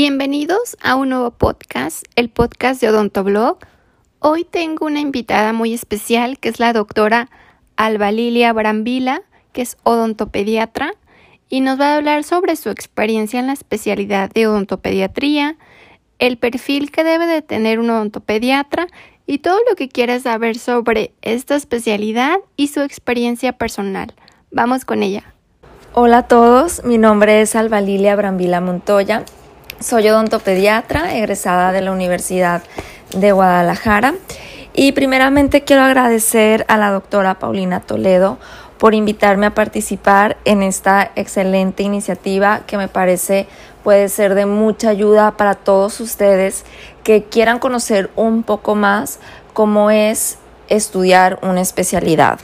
Bienvenidos a un nuevo podcast, el podcast de Odontoblog. Hoy tengo una invitada muy especial que es la doctora Alba Lilia Brambila, que es odontopediatra, y nos va a hablar sobre su experiencia en la especialidad de odontopediatría, el perfil que debe de tener un odontopediatra y todo lo que quieras saber sobre esta especialidad y su experiencia personal. Vamos con ella. Hola a todos, mi nombre es Alba Lilia Brambila Montoya, soy odontopediatra egresada de la Universidad de Guadalajara y primeramente quiero agradecer a la doctora Paulina Toledo por invitarme a participar en esta excelente iniciativa que me parece puede ser de mucha ayuda para todos ustedes que quieran conocer un poco más cómo es estudiar una especialidad.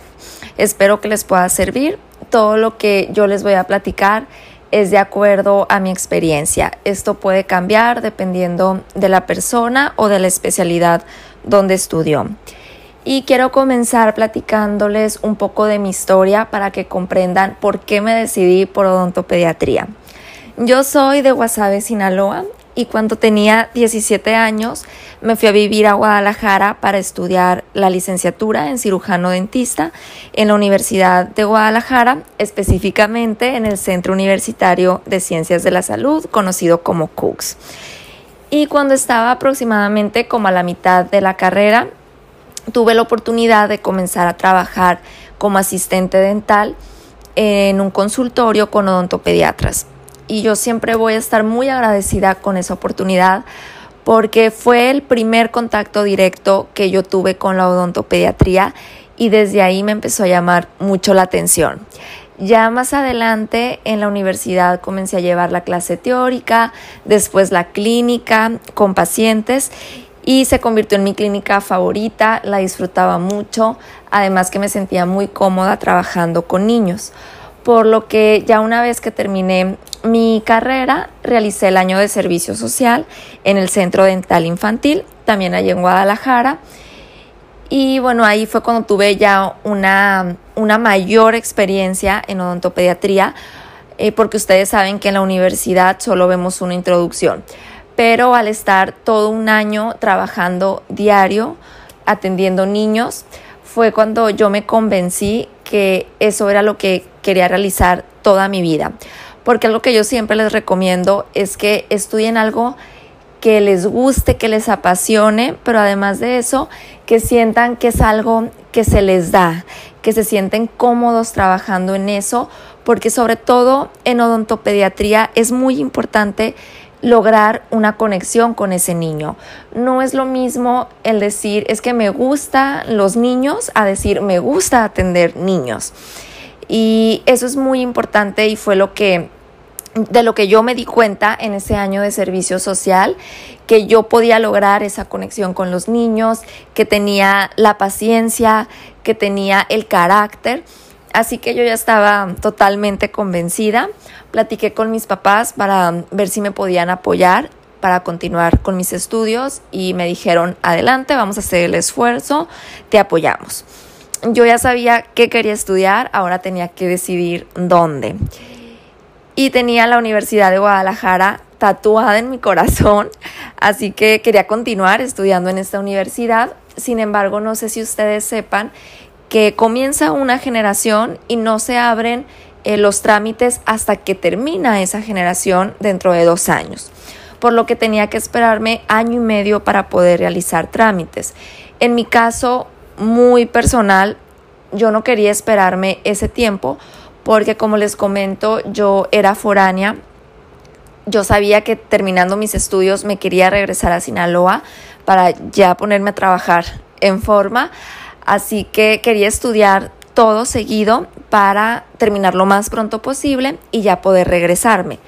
Espero que les pueda servir. Todo lo que yo les voy a platicar es de acuerdo a mi experiencia. Esto puede cambiar dependiendo de la persona o de la especialidad donde estudió. Y quiero comenzar platicándoles un poco de mi historia para que comprendan por qué me decidí por odontopediatría. Yo soy de Guasave, Sinaloa, y cuando tenía 17 años me fui a vivir a Guadalajara para estudiar la licenciatura en cirujano dentista en la Universidad de Guadalajara, específicamente en el Centro Universitario de Ciencias de la Salud, conocido como CUCS. Y cuando estaba aproximadamente como a la mitad de la carrera, tuve la oportunidad de comenzar a trabajar como asistente dental en un consultorio con odontopediatras y yo siempre voy a estar muy agradecida con esa oportunidad porque fue el primer contacto directo que yo tuve con la odontopediatría y desde ahí me empezó a llamar mucho la atención. Ya más adelante en la universidad comencé a llevar la clase teórica, después la clínica con pacientes y se convirtió en mi clínica favorita, la disfrutaba mucho, además que me sentía muy cómoda trabajando con niños por lo que ya una vez que terminé mi carrera, realicé el año de servicio social en el Centro Dental Infantil, también allí en Guadalajara. Y bueno, ahí fue cuando tuve ya una, mayor experiencia en odontopediatría, eh, porque ustedes saben que en la universidad solo vemos una introducción. Pero al estar todo un año trabajando diario, atendiendo niños, fue cuando yo me convencí que eso era lo que quería realizar toda mi vida. Porque algo que yo siempre les recomiendo es que estudien algo que les guste, que les apasione, pero además de eso, que sientan que es algo que se les da, que se sienten cómodos trabajando en eso, porque sobre todo en odontopediatría es muy importante lograr una conexión con ese niño. No es lo mismo el decir es que me gustan los niños a decir me gusta atender niños. Y eso es muy importante y fue lo que de lo que yo me di cuenta en ese año de servicio social, que yo podía lograr esa conexión con los niños, que tenía la paciencia, que tenía el carácter. Así que yo ya estaba totalmente convencida. Platiqué con mis papás para ver si me podían apoyar para continuar con mis estudios y me dijeron, adelante, vamos a hacer el esfuerzo, te apoyamos yo ya sabía qué quería estudiar, ahora tenía que decidir dónde. Y tenía la Universidad de Guadalajara tatuada en mi corazón, así que quería continuar estudiando en esta universidad. Sin embargo, no sé si ustedes sepan que comienza una generación y no se abren eh, los trámites hasta que termina esa generación dentro de dos años, por lo que tenía que esperarme año y medio para poder realizar trámites. En mi caso, muy personal. Yo no quería esperarme ese tiempo porque como les comento, yo era foránea. Yo sabía que terminando mis estudios me quería regresar a Sinaloa para ya ponerme a trabajar en forma. Así que quería estudiar todo seguido para terminar lo más pronto posible y ya poder regresarme.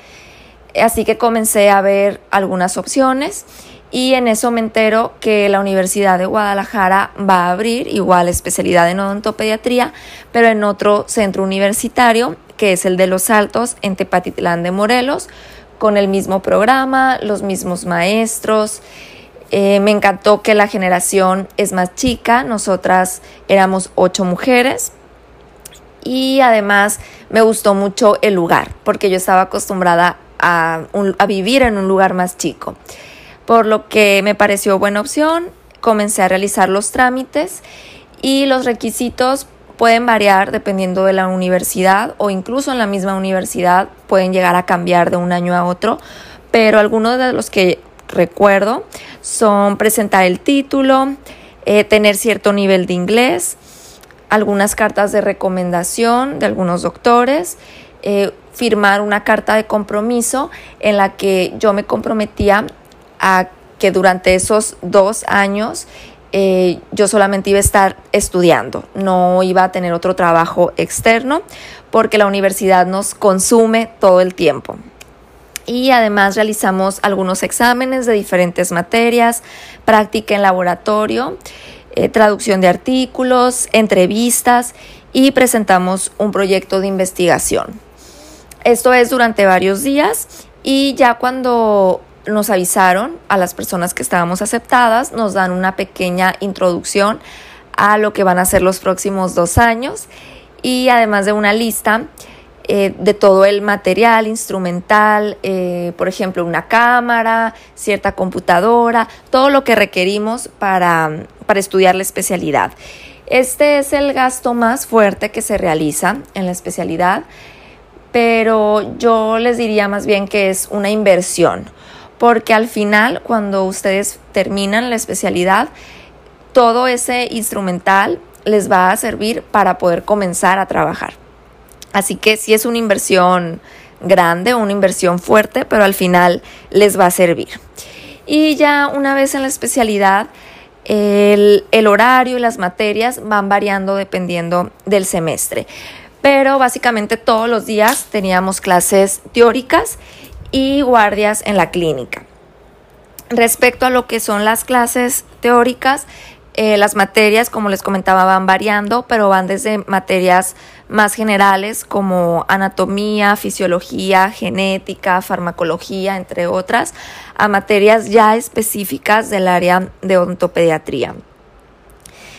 Así que comencé a ver algunas opciones y en eso me entero que la Universidad de Guadalajara va a abrir igual especialidad en odontopediatría, pero en otro centro universitario, que es el de Los Altos, en Tepatitlán de Morelos, con el mismo programa, los mismos maestros. Eh, me encantó que la generación es más chica, nosotras éramos ocho mujeres y además me gustó mucho el lugar porque yo estaba acostumbrada a, a vivir en un lugar más chico. Por lo que me pareció buena opción, comencé a realizar los trámites y los requisitos pueden variar dependiendo de la universidad o incluso en la misma universidad pueden llegar a cambiar de un año a otro, pero algunos de los que recuerdo son presentar el título, eh, tener cierto nivel de inglés, algunas cartas de recomendación de algunos doctores, eh, firmar una carta de compromiso en la que yo me comprometía a que durante esos dos años eh, yo solamente iba a estar estudiando, no iba a tener otro trabajo externo porque la universidad nos consume todo el tiempo. Y además realizamos algunos exámenes de diferentes materias, práctica en laboratorio, eh, traducción de artículos, entrevistas y presentamos un proyecto de investigación. Esto es durante varios días y ya cuando nos avisaron a las personas que estábamos aceptadas, nos dan una pequeña introducción a lo que van a ser los próximos dos años y además de una lista eh, de todo el material instrumental, eh, por ejemplo, una cámara, cierta computadora, todo lo que requerimos para, para estudiar la especialidad. Este es el gasto más fuerte que se realiza en la especialidad, pero yo les diría más bien que es una inversión porque al final cuando ustedes terminan la especialidad, todo ese instrumental les va a servir para poder comenzar a trabajar. Así que sí es una inversión grande, una inversión fuerte, pero al final les va a servir. Y ya una vez en la especialidad, el, el horario y las materias van variando dependiendo del semestre. Pero básicamente todos los días teníamos clases teóricas y guardias en la clínica. Respecto a lo que son las clases teóricas, eh, las materias, como les comentaba, van variando, pero van desde materias más generales como anatomía, fisiología, genética, farmacología, entre otras, a materias ya específicas del área de odontopediatría.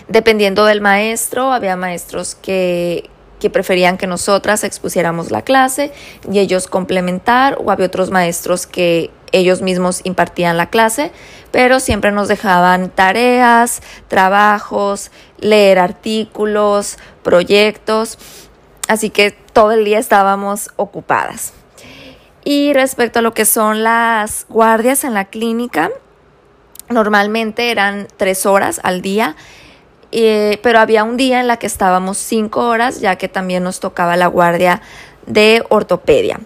Dependiendo del maestro, había maestros que, que preferían que nosotras expusiéramos la clase y ellos complementar o había otros maestros que ellos mismos impartían la clase, pero siempre nos dejaban tareas, trabajos, leer artículos, proyectos, así que todo el día estábamos ocupadas. Y respecto a lo que son las guardias en la clínica, normalmente eran tres horas al día eh, pero había un día en la que estábamos cinco horas, ya que también nos tocaba la guardia de ortopedia.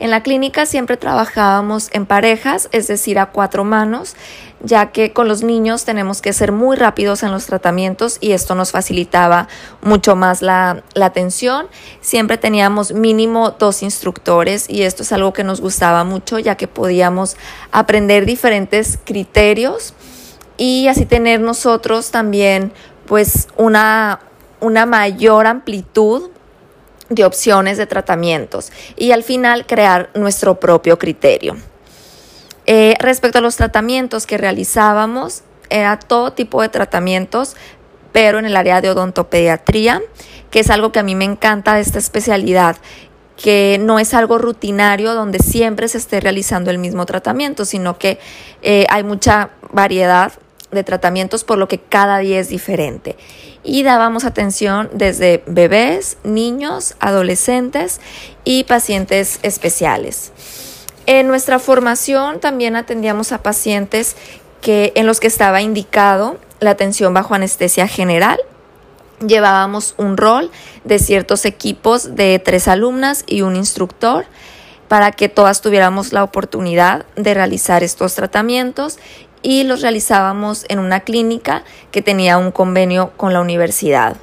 En la clínica siempre trabajábamos en parejas, es decir, a cuatro manos, ya que con los niños tenemos que ser muy rápidos en los tratamientos y esto nos facilitaba mucho más la, la atención. Siempre teníamos mínimo dos instructores y esto es algo que nos gustaba mucho, ya que podíamos aprender diferentes criterios y así tener nosotros también pues una, una mayor amplitud de opciones de tratamientos y al final crear nuestro propio criterio. Eh, respecto a los tratamientos que realizábamos, era todo tipo de tratamientos, pero en el área de odontopediatría, que es algo que a mí me encanta de esta especialidad, que no es algo rutinario donde siempre se esté realizando el mismo tratamiento, sino que eh, hay mucha variedad de tratamientos, por lo que cada día es diferente. Y dábamos atención desde bebés, niños, adolescentes y pacientes especiales. En nuestra formación también atendíamos a pacientes que, en los que estaba indicado la atención bajo anestesia general. Llevábamos un rol de ciertos equipos de tres alumnas y un instructor para que todas tuviéramos la oportunidad de realizar estos tratamientos y los realizábamos en una clínica que tenía un convenio con la universidad.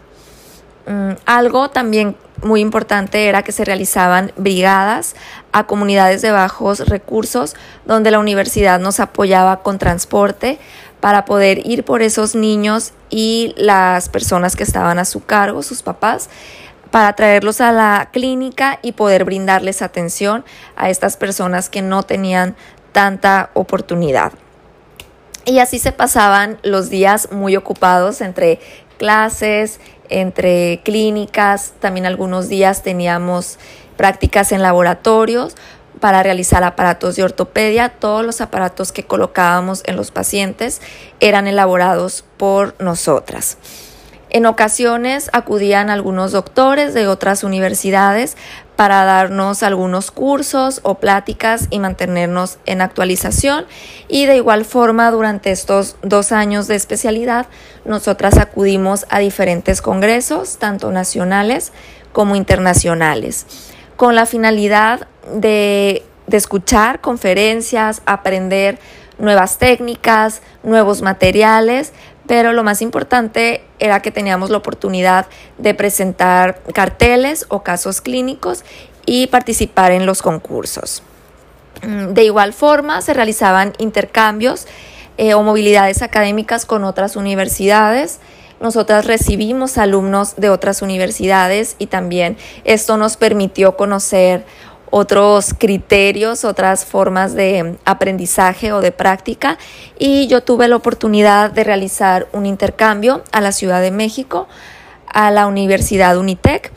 Mm, algo también muy importante era que se realizaban brigadas a comunidades de bajos recursos donde la universidad nos apoyaba con transporte para poder ir por esos niños y las personas que estaban a su cargo, sus papás, para traerlos a la clínica y poder brindarles atención a estas personas que no tenían tanta oportunidad. Y así se pasaban los días muy ocupados entre clases, entre clínicas, también algunos días teníamos prácticas en laboratorios, para realizar aparatos de ortopedia. Todos los aparatos que colocábamos en los pacientes eran elaborados por nosotras. En ocasiones acudían algunos doctores de otras universidades para darnos algunos cursos o pláticas y mantenernos en actualización. Y de igual forma, durante estos dos años de especialidad, nosotras acudimos a diferentes congresos, tanto nacionales como internacionales, con la finalidad de, escuchar conferencias, aprender nuevas técnicas, nuevos materiales, pero lo más importante era que teníamos la oportunidad de presentar carteles o casos clínicos y participar en los concursos. Mm, de igual forma, se realizaban intercambios eh, o movilidades académicas con otras universidades. Nosotras recibimos alumnos de otras universidades y también esto nos permitió conocer otros criterios, otras formas de aprendizaje o de práctica. Y yo tuve la oportunidad de realizar un intercambio a la Ciudad de México, a la Universidad Unitec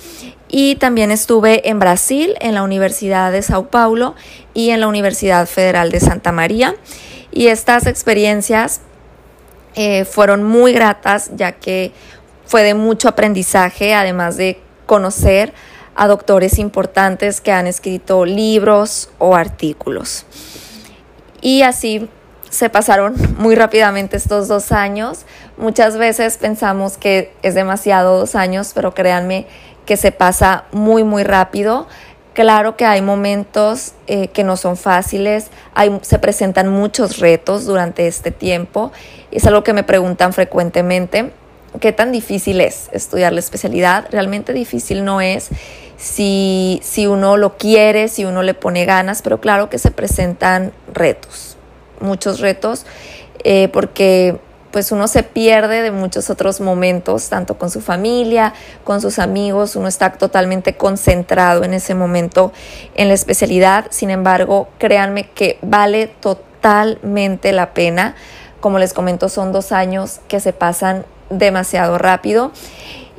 y también estuve en Brasil, en la Universidad de Sao Paulo y en la Universidad Federal de Santa María. Y estas experiencias eh, fueron muy gratas ya que fue de mucho aprendizaje, además de conocer a doctores importantes que han escrito libros o artículos. Y así se pasaron muy rápidamente estos dos años. Muchas veces pensamos que es demasiado dos años, pero créanme que se pasa muy, muy rápido. Claro que hay momentos eh, que no son fáciles, hay, se presentan muchos retos durante este tiempo. Es algo que me preguntan frecuentemente. ¿Qué tan difícil es estudiar la especialidad? Realmente difícil no es si, si uno lo quiere, si uno le pone ganas, pero claro que se presentan retos, muchos retos, eh, porque pues uno se pierde de muchos otros momentos, tanto con su familia, con sus amigos, uno está totalmente concentrado en ese momento en la especialidad, sin embargo, créanme que vale totalmente la pena, como les comento, son dos años que se pasan demasiado rápido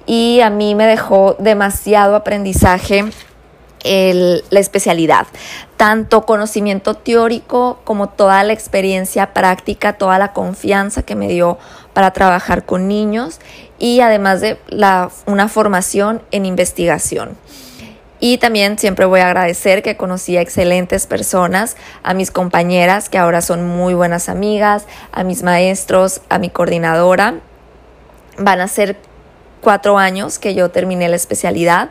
y a mí me dejó demasiado aprendizaje la especialidad, tanto conocimiento teórico como toda la experiencia práctica, toda la confianza que me dio para trabajar con niños y además de una formación en investigación. Y también siempre voy a agradecer que conocí a excelentes personas, a mis compañeras que ahora son muy buenas amigas, a mis maestros, a mi coordinadora. Van a ser cuatro años que yo terminé la especialidad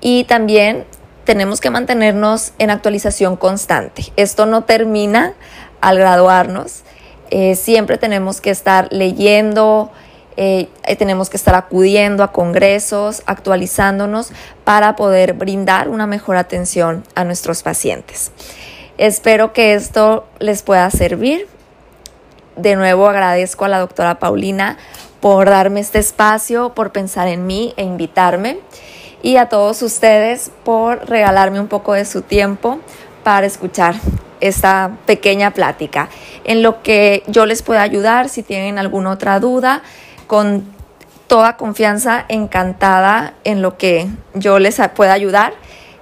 y también tenemos que mantenernos en actualización constante. Esto no termina al graduarnos. Eh, siempre tenemos que estar leyendo, eh, tenemos que estar acudiendo a congresos, actualizándonos para poder brindar una mejor atención a nuestros pacientes. Espero que esto les pueda servir. De nuevo agradezco a la doctora Paulina por darme este espacio, por pensar en mí e invitarme. Y a todos ustedes por regalarme un poco de su tiempo para escuchar esta pequeña plática. En lo que yo les pueda ayudar, si tienen alguna otra duda, con toda confianza, encantada en lo que yo les pueda ayudar.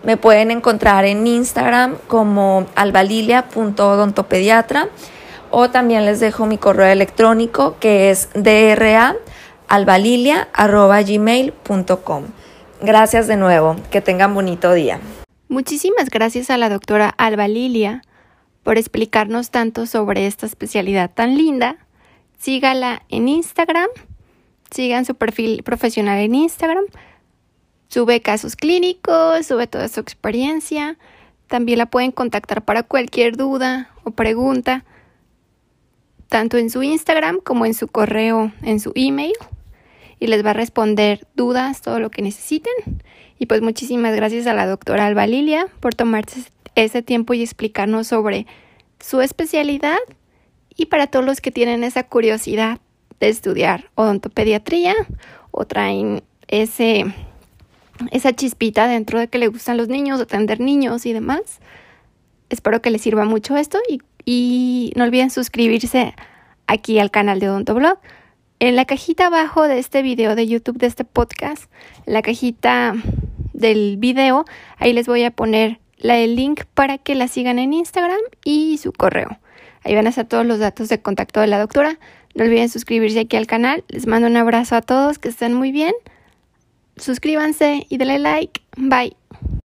Me pueden encontrar en Instagram como albalilia.odontopediatra o también les dejo mi correo electrónico que es draalbalilia.gmail.com. Gracias de nuevo, que tengan bonito día. Muchísimas gracias a la doctora Alba Lilia por explicarnos tanto sobre esta especialidad tan linda. Sígala en Instagram, sigan su perfil profesional en Instagram, sube casos clínicos, sube toda su experiencia. También la pueden contactar para cualquier duda o pregunta tanto en su Instagram como en su correo, en su email, y les va a responder dudas, todo lo que necesiten. Y pues muchísimas gracias a la doctora Alba Lilia por tomarse ese tiempo y explicarnos sobre su especialidad y para todos los que tienen esa curiosidad de estudiar odontopediatría o traen ese esa chispita dentro de que le gustan los niños, atender niños y demás. Espero que les sirva mucho esto y y no olviden suscribirse aquí al canal de Odontoblog. En la cajita abajo de este video de YouTube, de este podcast, la cajita del video, ahí les voy a poner el link para que la sigan en Instagram y su correo. Ahí van a estar todos los datos de contacto de la doctora. No olviden suscribirse aquí al canal. Les mando un abrazo a todos, que estén muy bien. Suscríbanse y denle like. Bye.